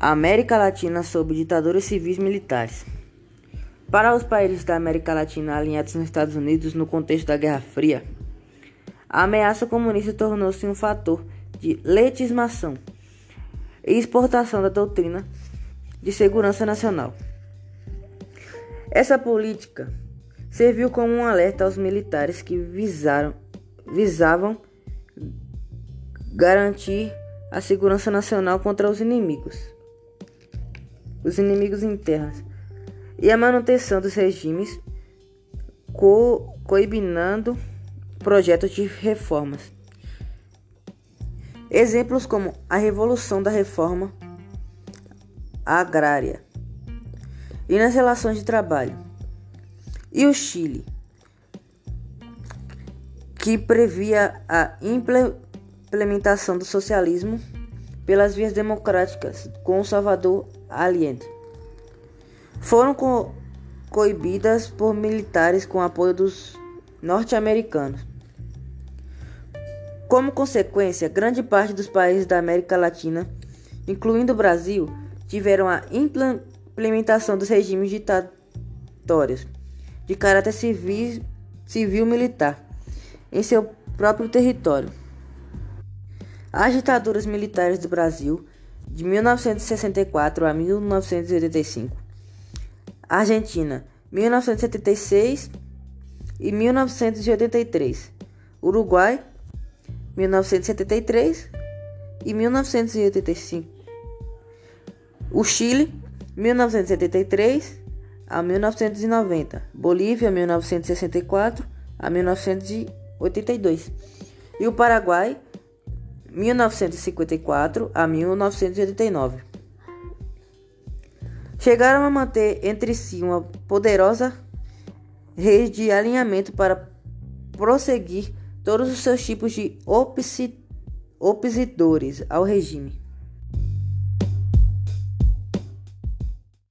América Latina sob ditaduras civis militares. Para os países da América Latina alinhados nos Estados Unidos no contexto da Guerra Fria, a ameaça comunista tornou-se um fator de legislação e exportação da doutrina de segurança nacional. Essa política serviu como um alerta aos militares que visaram, visavam garantir a segurança nacional contra os inimigos, os inimigos internos, e a manutenção dos regimes, co coibinando projetos de reformas. Exemplos como a Revolução da Reforma Agrária e nas relações de trabalho, e o Chile, que previa a implementação do socialismo pelas vias democráticas com Salvador Allende. Foram co coibidas por militares com apoio dos norte-americanos. Como consequência, grande parte dos países da América Latina, incluindo o Brasil, tiveram a implementação dos regimes ditatórios de caráter civil, civil militar em seu próprio território. As ditaduras militares do Brasil de 1964 a 1985, Argentina 1976 e 1983, Uruguai 1973 e 1985. O Chile, 1973 a 1990. Bolívia, 1964 a 1982. E o Paraguai, 1954 a 1989. Chegaram a manter entre si uma poderosa rede de alinhamento para prosseguir todos os seus tipos de opositores ao regime.